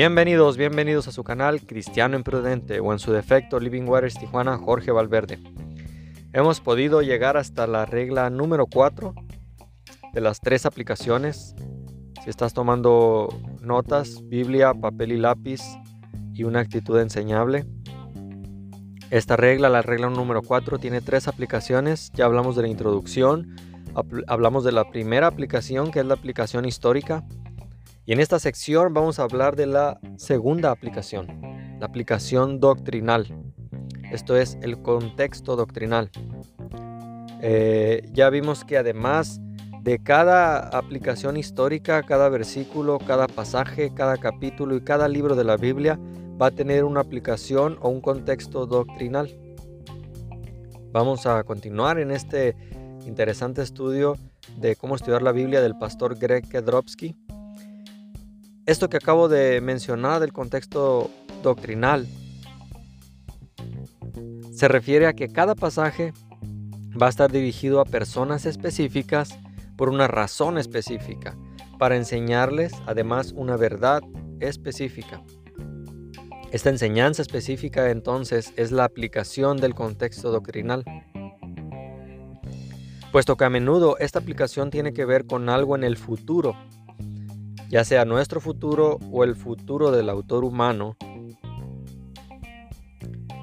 Bienvenidos, bienvenidos a su canal Cristiano Imprudente o en su defecto Living Waters Tijuana Jorge Valverde. Hemos podido llegar hasta la regla número 4 de las tres aplicaciones. Si estás tomando notas, Biblia, papel y lápiz y una actitud enseñable. Esta regla, la regla número 4, tiene tres aplicaciones. Ya hablamos de la introducción, hablamos de la primera aplicación que es la aplicación histórica y en esta sección vamos a hablar de la segunda aplicación, la aplicación doctrinal. Esto es el contexto doctrinal. Eh, ya vimos que además de cada aplicación histórica, cada versículo, cada pasaje, cada capítulo y cada libro de la Biblia va a tener una aplicación o un contexto doctrinal. Vamos a continuar en este interesante estudio de cómo estudiar la Biblia del pastor Greg Kedrowski. Esto que acabo de mencionar del contexto doctrinal se refiere a que cada pasaje va a estar dirigido a personas específicas por una razón específica, para enseñarles además una verdad específica. Esta enseñanza específica entonces es la aplicación del contexto doctrinal. Puesto que a menudo esta aplicación tiene que ver con algo en el futuro ya sea nuestro futuro o el futuro del autor humano,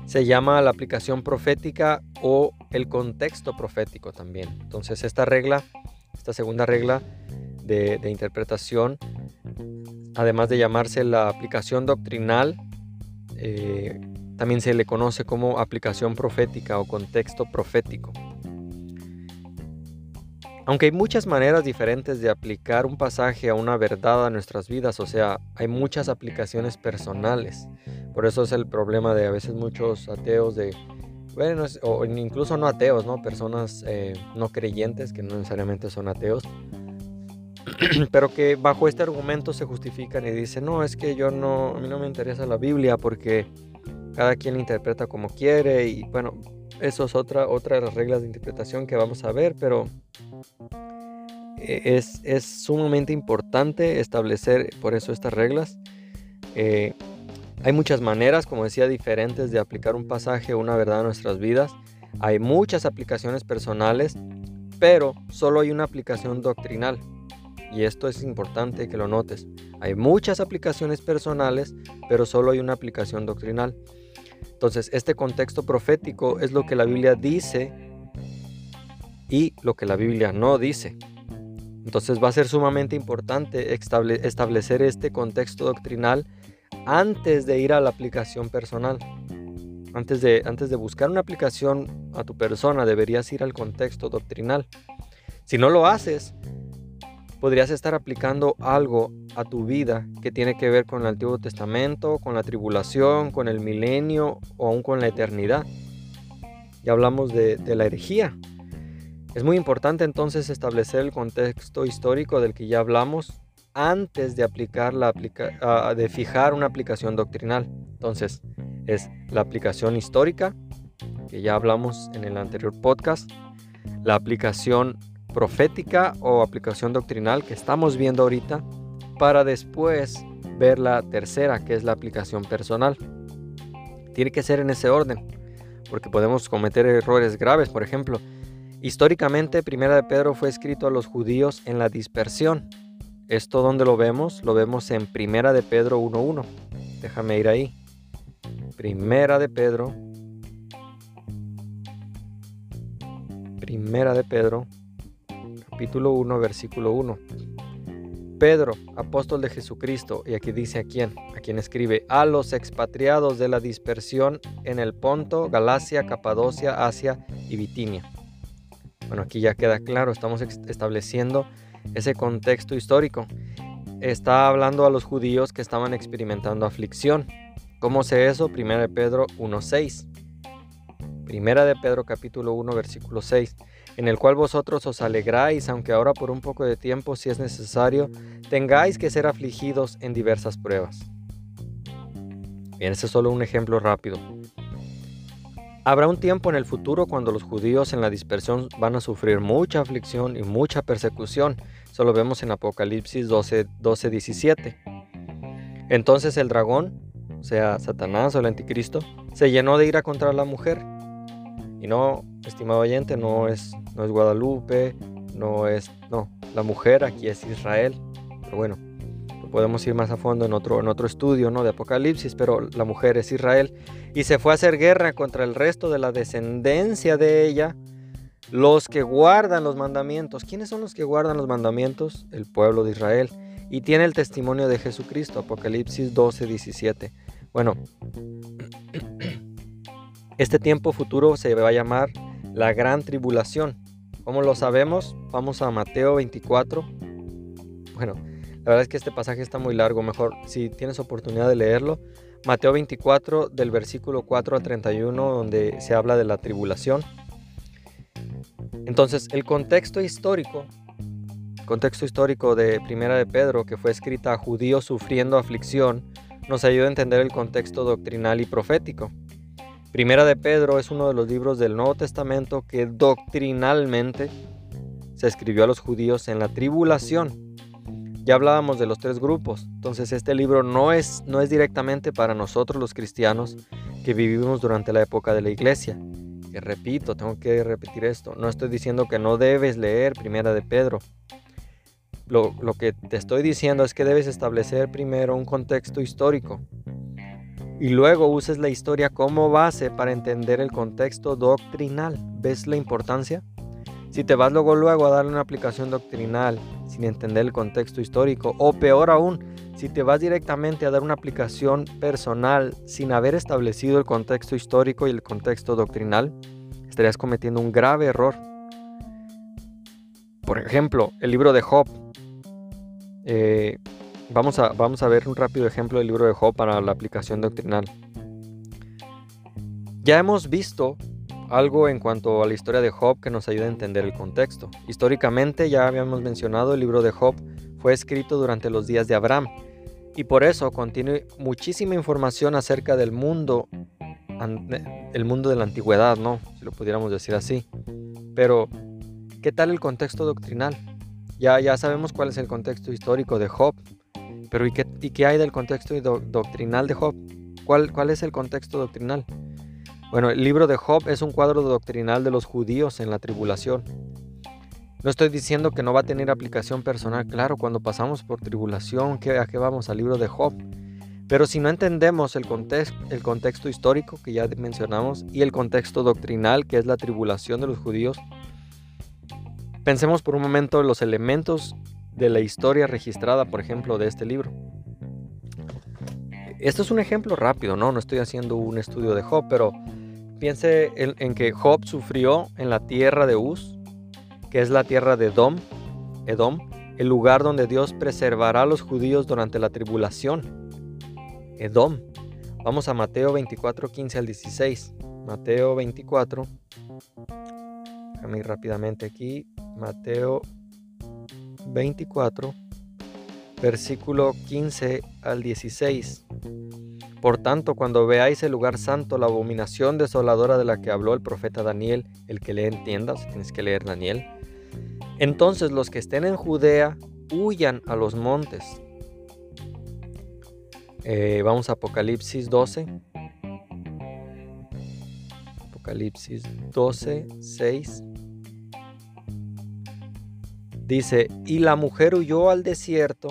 se llama la aplicación profética o el contexto profético también. Entonces esta regla, esta segunda regla de, interpretación, además de llamarse la aplicación doctrinal, eh, también se le conoce como aplicación profética o contexto profético. Aunque hay muchas maneras diferentes de aplicar un pasaje a una verdad a nuestras vidas, o sea, hay muchas aplicaciones personales. Por eso es el problema de a veces muchos ateos de, bueno, o incluso no ateos, ¿no? Personas eh, no creyentes que no necesariamente son ateos, pero que bajo este argumento se justifican y dicen, no, es que yo no, a mí no me interesa la Biblia porque cada quien interpreta como quiere y bueno, eso es otra, otra de las reglas de interpretación que vamos a ver, pero e, es, sumamente importante establecer por eso estas reglas. Eh, hay muchas maneras, como decía, diferentes de aplicar un pasaje o una verdad a nuestras vidas. Hay muchas aplicaciones personales, pero solo hay una aplicación doctrinal. Y esto es importante que lo notes. Hay muchas aplicaciones personales, pero solo hay una aplicación doctrinal. Entonces, este contexto profético es lo que la Biblia dice y lo que la Biblia no dice. Entonces va a ser sumamente importante establecer este contexto doctrinal antes de ir a la aplicación personal. Antes de, antes de buscar una aplicación a tu persona, deberías ir al contexto doctrinal. Si no lo haces, podrías estar aplicando algo a tu vida que tiene que ver con el Antiguo Testamento, con la tribulación, con el milenio o aún con la eternidad. Ya hablamos de, la herejía. Es muy importante entonces establecer el contexto histórico del que ya hablamos antes de aplicar la de fijar una aplicación doctrinal. Entonces, es la aplicación histórica, que ya hablamos en el anterior podcast, la aplicación profética o aplicación doctrinal que estamos viendo ahorita para después ver la tercera que es la aplicación personal. Tiene que ser en ese orden porque podemos cometer errores graves. Por ejemplo, históricamente Primera de Pedro fue escrito a los judíos en la dispersión. ¿Esto donde lo vemos? Lo vemos en Primera de Pedro 1.1. Déjame ir ahí. Primera de Pedro. Primera de Pedro capítulo 1, versículo 1. Pedro, apóstol de Jesucristo, y aquí dice a quién, a quien escribe, a los expatriados de la dispersión en el Ponto, Galacia, Capadocia, Asia y Bitinia. Bueno, aquí ya queda claro, estamos estableciendo ese contexto histórico. Está hablando a los judíos que estaban experimentando aflicción. ¿Cómo sé eso? Primera de Pedro 1.6. Primera de Pedro capítulo 1 versículo 6 en el cual vosotros os alegráis, aunque ahora por un poco de tiempo, si es necesario, tengáis que ser afligidos en diversas pruebas. Bien, ese es solo un ejemplo rápido. Habrá un tiempo en el futuro cuando los judíos en la dispersión van a sufrir mucha aflicción y mucha persecución. Eso lo vemos en Apocalipsis 12, 12 17. Entonces el dragón, o sea, Satanás o el anticristo, se llenó de ira contra la mujer. Y no, estimado oyente, no es, no es Guadalupe, no es, no, la mujer aquí es Israel. Pero bueno, podemos ir más a fondo en otro, en otro estudio ¿no? de Apocalipsis, pero la mujer es Israel. Y se fue a hacer guerra contra el resto de la descendencia de ella, los que guardan los mandamientos. ¿Quiénes son los que guardan los mandamientos? El pueblo de Israel. Y tiene el testimonio de Jesucristo, Apocalipsis 12, 17. Bueno, este tiempo futuro se va a llamar la gran tribulación. ¿Cómo lo sabemos? Vamos a Mateo 24. Bueno, la verdad es que este pasaje está muy largo, mejor si tienes oportunidad de leerlo. Mateo 24 del versículo 4 al 31 donde se habla de la tribulación. Entonces, el contexto histórico, contexto histórico de Primera de Pedro, que fue escrita a judíos sufriendo aflicción, nos ayuda a entender el contexto doctrinal y profético. Primera de Pedro es uno de los libros del Nuevo Testamento que doctrinalmente se escribió a los judíos en la tribulación ya hablábamos de los tres grupos, entonces este libro no es, no es directamente para nosotros los cristianos que vivimos durante la época de la iglesia. Que repito, tengo que repetir esto, no estoy diciendo que no debes leer Primera de Pedro. Lo, lo que te estoy diciendo es que debes establecer primero un contexto histórico y luego uses la historia como base para entender el contexto doctrinal. ¿Ves la importancia? Si te vas luego luego a darle una aplicación doctrinal sin entender el contexto histórico, o peor aún, si te vas directamente a dar una aplicación personal sin haber establecido el contexto histórico y el contexto doctrinal, estarías cometiendo un grave error. Por ejemplo, el libro de Job. Eh, vamos, a, vamos a ver un rápido ejemplo del libro de Job para la aplicación doctrinal. Ya hemos visto algo en cuanto a la historia de Job que nos ayuda a entender el contexto. Históricamente, ya habíamos mencionado, el libro de Job fue escrito durante los días de Abraham y por eso contiene muchísima información acerca del mundo, el mundo de la antigüedad, ¿no? Si lo pudiéramos decir así. Pero, ¿qué tal el contexto doctrinal? Ya, ya sabemos cuál es el contexto histórico de Job, pero ¿y qué, y qué hay del contexto doctrinal de Job? ¿Cuál, ¿Cuál es el contexto doctrinal? Bueno, el libro de Job es un cuadro doctrinal de los judíos en la tribulación. No estoy diciendo que no va a tener aplicación personal, claro, cuando pasamos por tribulación, ¿a qué vamos al libro de Job? Pero si no entendemos el, contexto histórico que ya mencionamos y el contexto doctrinal que es la tribulación de los judíos, pensemos por un momento en los elementos de la historia registrada, por ejemplo, de este libro. Esto es un ejemplo rápido, ¿no? No estoy haciendo un estudio de Job, pero Piense en, que Job sufrió en la tierra de Uz, que es la tierra de Edom, Edom, el lugar donde Dios preservará a los judíos durante la tribulación. Edom. Vamos a Mateo 24, 15 al 16. Mateo 24. Déjame ir rápidamente aquí. Mateo 24, versículo 15 al 16. Por tanto, cuando veáis el lugar santo, la abominación desoladora de la que habló el profeta Daniel, el que lee en tiendas, tienes que leer Daniel, entonces los que estén en Judea huyan a los montes. Eh, vamos a Apocalipsis 12. Apocalipsis 12, 6. Dice, y la mujer huyó al desierto,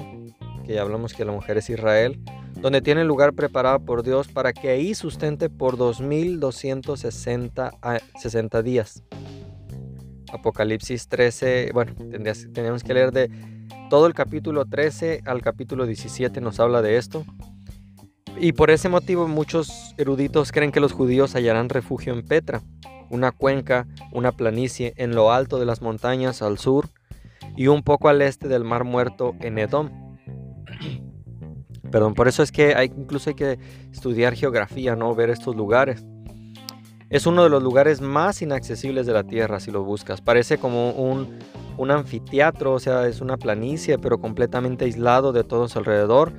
que ya hablamos que la mujer es Israel, donde tiene lugar preparado por Dios para que ahí sustente por 2260 días. Apocalipsis 13, bueno, tenemos que leer de todo el capítulo 13 al capítulo 17 nos habla de esto. Y por ese motivo muchos eruditos creen que los judíos hallarán refugio en Petra, una cuenca, una planicie en lo alto de las montañas al sur y un poco al este del mar muerto en Edom Perdón, por eso es que hay, incluso hay que estudiar geografía, ¿no? Ver estos lugares. Es uno de los lugares más inaccesibles de la Tierra si lo buscas. Parece como un, un anfiteatro, o sea, es una planicie, pero completamente aislado de todos alrededor.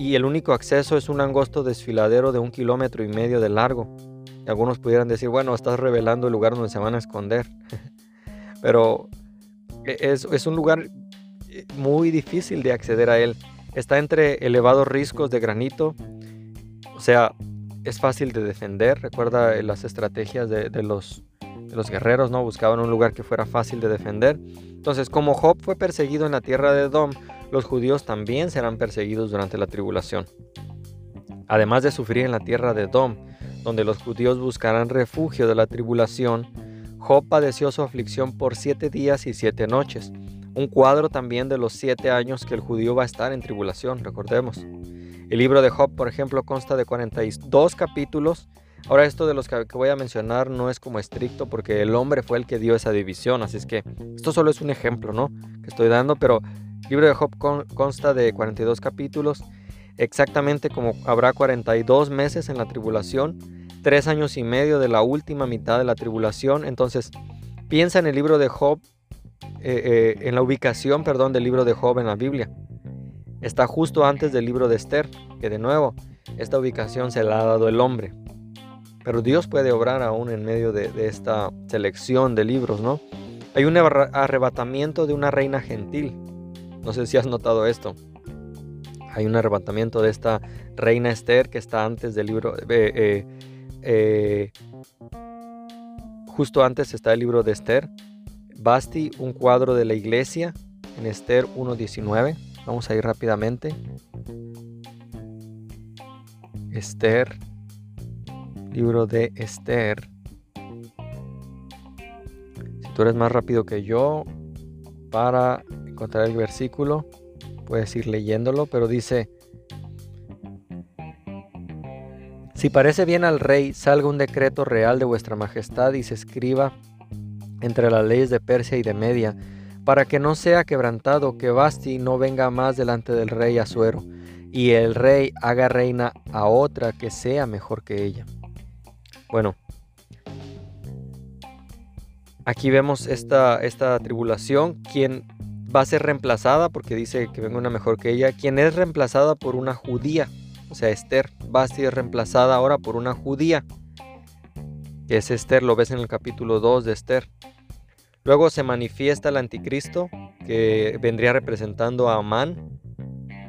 Y el único acceso es un angosto desfiladero de un kilómetro y medio de largo. Y algunos pudieran decir, bueno, estás revelando el lugar donde se van a esconder. pero e, es, es un lugar eh, muy difícil de acceder a él. Está entre elevados riscos de granito, o sea, es fácil de defender. Recuerda eh, las estrategias de, los, los guerreros, ¿no? Buscaban un lugar que fuera fácil de defender. Entonces, como Job fue perseguido en la tierra de Edom, los judíos también serán perseguidos durante la tribulación. Además de sufrir en la tierra de Edom, donde los judíos buscarán refugio de la tribulación, Job padeció su aflicción por siete días y siete noches. Un cuadro también de los siete años que el judío va a estar en tribulación, recordemos. El libro de Job, por ejemplo, consta de 42 capítulos. Ahora esto de los que voy a mencionar no es como estricto porque el hombre fue el que dio esa división, así es que esto solo es un ejemplo, ¿no? Que estoy dando, pero el libro de Job consta de 42 capítulos, exactamente como habrá 42 meses en la tribulación, tres años y medio de la última mitad de la tribulación, entonces piensa en el libro de Job, eh, eh, en la ubicación, perdón, del libro de Job en la Biblia. Está justo antes del libro de Esther, que de nuevo, esta ubicación se la ha dado el hombre. Pero Dios puede obrar aún en medio de, esta selección de libros, ¿no? Hay un arrebatamiento de una reina gentil. No sé si has notado esto. Hay un arrebatamiento de esta reina Esther que está antes del libro. Eh, justo antes está el libro de Esther. Basti, un cuadro de la iglesia en Esther 1.19. Vamos a ir rápidamente. Esther. Libro de Esther. Si tú eres más rápido que yo para encontrar el versículo, puedes ir leyéndolo, pero dice, si parece bien al rey, salga un decreto real de vuestra majestad y se escriba entre las leyes de Persia y de Media para que no sea quebrantado que Basti no venga más delante del rey Asuero, y el rey haga reina a otra que sea mejor que ella. Bueno, aquí vemos esta, esta tribulación, quien va a ser reemplazada, porque dice que venga una mejor que ella, quien es reemplazada por una judía, o sea, Esther. Basti es reemplazada ahora por una judía, es Esther, lo ves en el capítulo 2 de Esther. Luego se manifiesta el anticristo, que vendría representando a Amán,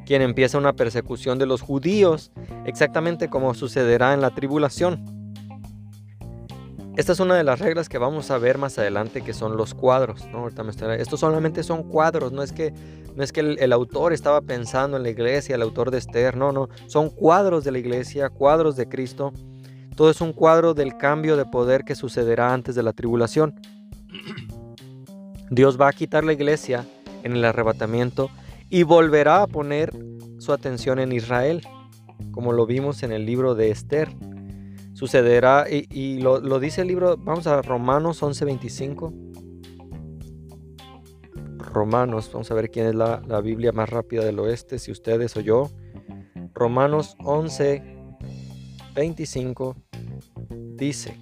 quien empieza una persecución de los judíos, exactamente como sucederá en la tribulación. Esta es una de las reglas que vamos a ver más adelante, que son los cuadros. ¿no? Estos solamente son cuadros, no es que, no es que el, el, autor estaba pensando en la iglesia, el autor de Esther, no, no, son cuadros de la iglesia, cuadros de Cristo. Todo es un cuadro del cambio de poder que sucederá antes de la tribulación. Dios va a quitar la iglesia en el arrebatamiento y volverá a poner su atención en Israel, como lo vimos en el libro de Esther. Sucederá, y, lo, dice el libro, vamos a Romanos 11:25. Romanos, vamos a ver quién es la, la Biblia más rápida del oeste, si ustedes o yo. Romanos 11:25 dice,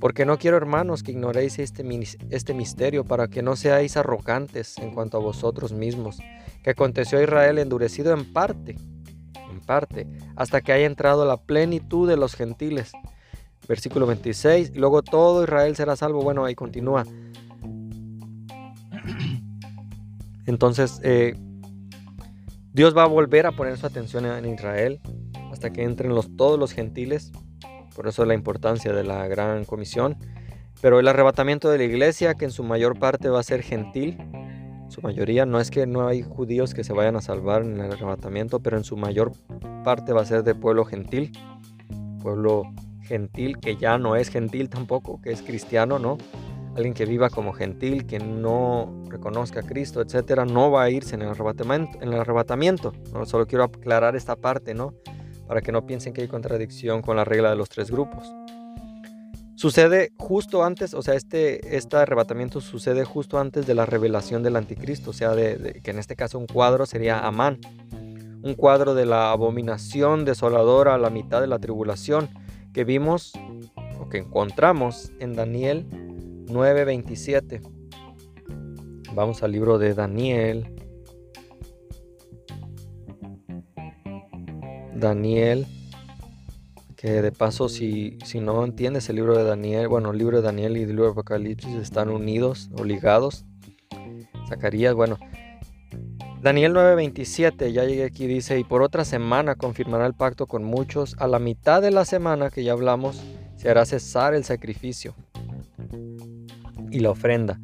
porque no quiero, hermanos, que ignoréis este, este misterio, para que no seáis arrogantes en cuanto a vosotros mismos, que aconteció a Israel endurecido en parte, en parte, hasta que haya entrado la plenitud de los gentiles. Versículo 26, y luego todo Israel será salvo. Bueno, ahí continúa. Entonces, eh, Dios va a volver a poner su atención en Israel hasta que entren los, todos los gentiles por eso la importancia de la gran comisión. Pero el arrebatamiento de la iglesia, que en su mayor parte va a ser gentil, su mayoría, no es que no hay judíos que se vayan a salvar en el arrebatamiento, pero en su mayor parte va a ser de pueblo gentil, pueblo gentil que ya no es gentil tampoco, que es cristiano, ¿no? Alguien que viva como gentil, que no reconozca a Cristo, etcétera, no va a irse en el arrebatamiento. En el arrebatamiento. ¿no? Solo quiero aclarar esta parte, ¿no? Para que no piensen que hay contradicción con la regla de los tres grupos. Sucede justo antes, o sea, este, este arrebatamiento sucede justo antes de la revelación del anticristo, o sea, de, que en este caso un cuadro sería Amán, un cuadro de la abominación desoladora a la mitad de la tribulación que vimos o que encontramos en Daniel 9:27. Vamos al libro de Daniel Daniel, que de paso si, si no entiendes el libro de Daniel, bueno, el libro de Daniel y el libro de Apocalipsis están unidos o ligados. Zacarías, bueno, Daniel 9:27, ya llegué aquí, dice, y por otra semana confirmará el pacto con muchos, a la mitad de la semana que ya hablamos, se hará cesar el sacrificio y la ofrenda.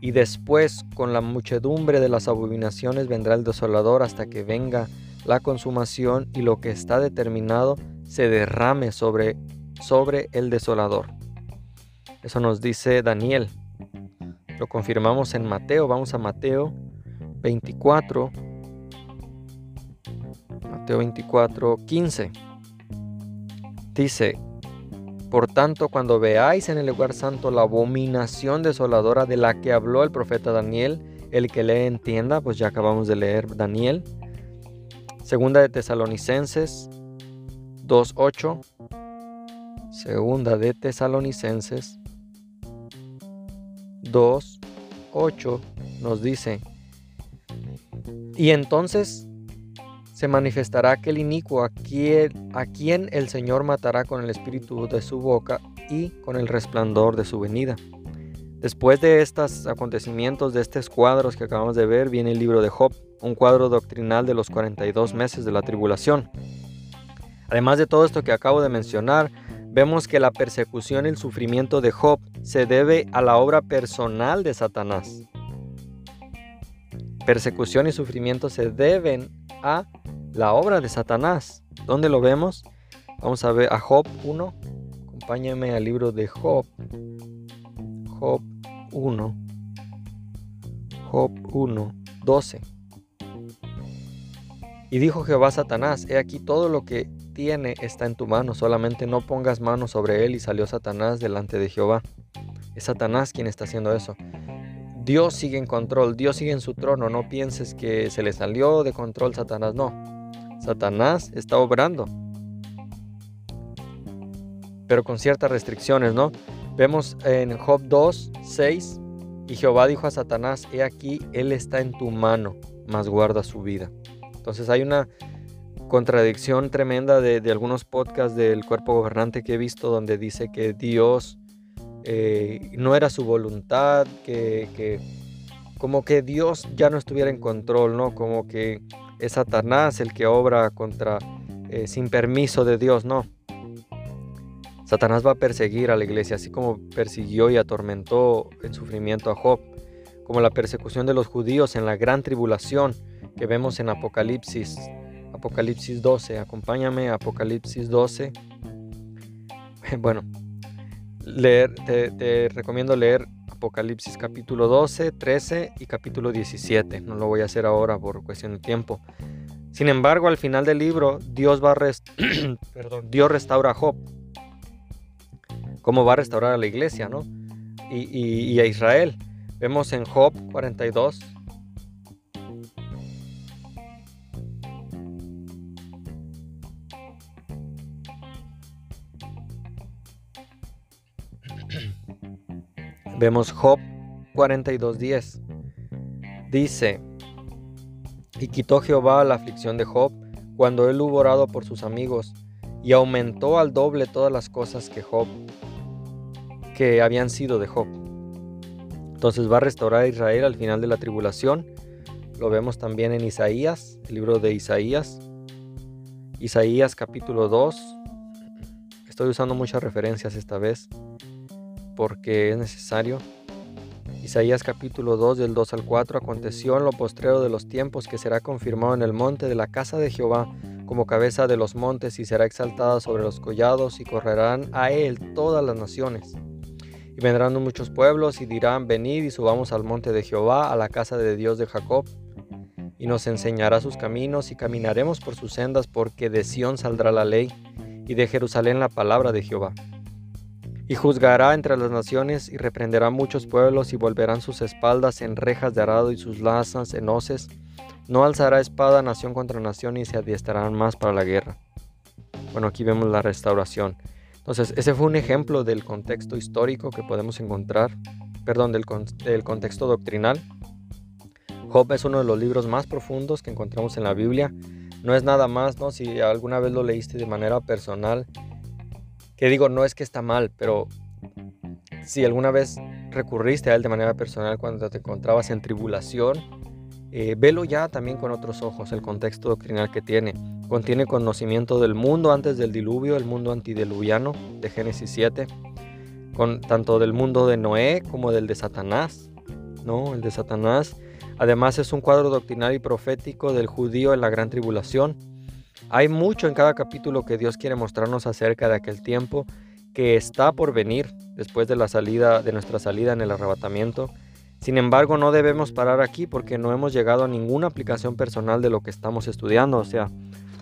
Y después, con la muchedumbre de las abominaciones, vendrá el desolador hasta que venga la consumación y lo que está determinado se derrame sobre, sobre el desolador. Eso nos dice Daniel. Lo confirmamos en Mateo. Vamos a Mateo 24. Mateo 24, 15. Dice, por tanto, cuando veáis en el lugar santo la abominación desoladora de la que habló el profeta Daniel, el que le entienda, pues ya acabamos de leer Daniel. Segunda de Tesalonicenses 2.8. Segunda de Tesalonicenses 2.8 nos dice, y entonces se manifestará aquel inicuo a quien, a quien el Señor matará con el espíritu de su boca y con el resplandor de su venida. Después de estos acontecimientos, de estos cuadros que acabamos de ver, viene el libro de Job, un cuadro doctrinal de los 42 meses de la tribulación. Además de todo esto que acabo de mencionar, vemos que la persecución y el sufrimiento de Job se debe a la obra personal de Satanás. Persecución y sufrimiento se deben a la obra de Satanás. ¿Dónde lo vemos? Vamos a ver a Job 1. Acompáñenme al libro de Job. Job 1. Job 1, 12. Y dijo Jehová a Satanás, he aquí todo lo que tiene está en tu mano, solamente no pongas mano sobre él. Y salió Satanás delante de Jehová. Es Satanás quien está haciendo eso. Dios sigue en control, Dios sigue en su trono. No pienses que se le salió de control Satanás, no. Satanás está obrando. Pero con ciertas restricciones, ¿no? Vemos en Job 2, 6, y Jehová dijo a Satanás, he aquí, él está en tu mano, mas guarda su vida. Entonces hay una contradicción tremenda de, algunos podcasts del cuerpo gobernante que he visto donde dice que Dios eh, no era su voluntad, que, como que Dios ya no estuviera en control, ¿no? Como que es Satanás el que obra contra eh, sin permiso de Dios, no. Satanás va a perseguir a la iglesia, así como persiguió y atormentó en sufrimiento a Job, como la persecución de los judíos en la gran tribulación que vemos en Apocalipsis, Apocalipsis 12. Acompáñame Apocalipsis 12. Bueno, leer, te recomiendo leer Apocalipsis capítulo 12, 13 y capítulo 17. No lo voy a hacer ahora por cuestión de tiempo. Sin embargo, al final del libro, Dios va Dios restaura a Job. ¿Cómo va a restaurar a la iglesia, no? Y, y a Israel. Vemos en Job 42, Vemos Job 42.10. Dice, y quitó Jehová la aflicción de Job cuando él hubo orado por sus amigos, y aumentó al doble todas las cosas que Job, que habían sido de Job. Entonces va a restaurar a Israel al final de la tribulación. Lo vemos también en Isaías, el libro de Isaías. Isaías capítulo 2. Estoy usando muchas referencias esta vez porque es necesario. Isaías capítulo 2 del 2 al 4 aconteció en lo postrero de los tiempos que será confirmado en el monte de la casa de Jehová como cabeza de los montes y será exaltada sobre los collados y correrán a él todas las naciones. Y vendrán muchos pueblos y dirán, venid y subamos al monte de Jehová, a la casa de Dios de Jacob, y nos enseñará sus caminos y caminaremos por sus sendas porque de Sión saldrá la ley y de Jerusalén la palabra de Jehová. Y juzgará entre las naciones y reprenderá muchos pueblos y volverán sus espaldas en rejas de arado y sus lazas en hoces. No alzará espada nación contra nación y se adiestrarán más para la guerra. Bueno, aquí vemos la restauración. Entonces, ese fue un ejemplo del contexto histórico que podemos encontrar, perdón, del, del contexto doctrinal. Job es uno de los libros más profundos que encontramos en la Biblia. No es nada más, ¿no? Si alguna vez lo leíste de manera personal, que digo, no es que está mal, pero si alguna vez recurriste a él de manera personal cuando te encontrabas en tribulación eh, velo ya también con otros ojos, el contexto doctrinal que tiene. Contiene conocimiento del mundo antes del diluvio, el mundo antidiluviano de Génesis 7, con, tanto del mundo de Noé como del de Satanás, ¿no? El de Satanás. Además es un cuadro doctrinal y profético del judío en la gran tribulación. Hay mucho en cada capítulo que Dios quiere mostrarnos acerca de aquel tiempo que está por venir después de la salida de nuestra salida en el arrebatamiento sin embargo, no debemos parar aquí porque no hemos llegado a ninguna aplicación personal de lo que estamos estudiando. O sea,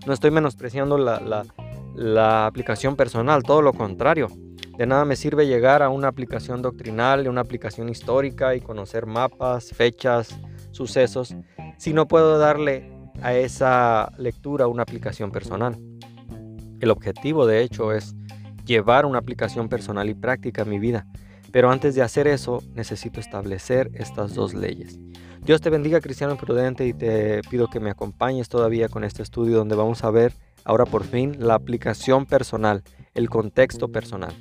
no estoy menospreciando la, aplicación personal, todo lo contrario. De nada me sirve llegar a una aplicación doctrinal, una aplicación histórica y conocer mapas, fechas, sucesos, si no puedo darle a esa lectura una aplicación personal. El objetivo, de hecho, es llevar una aplicación personal y práctica a mi vida. Pero antes de hacer eso, necesito establecer estas dos leyes. Dios te bendiga, cristiano prudente, y te pido que me acompañes todavía con este estudio donde vamos a ver ahora por fin la aplicación personal, el contexto personal.